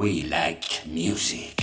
We like music.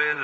Take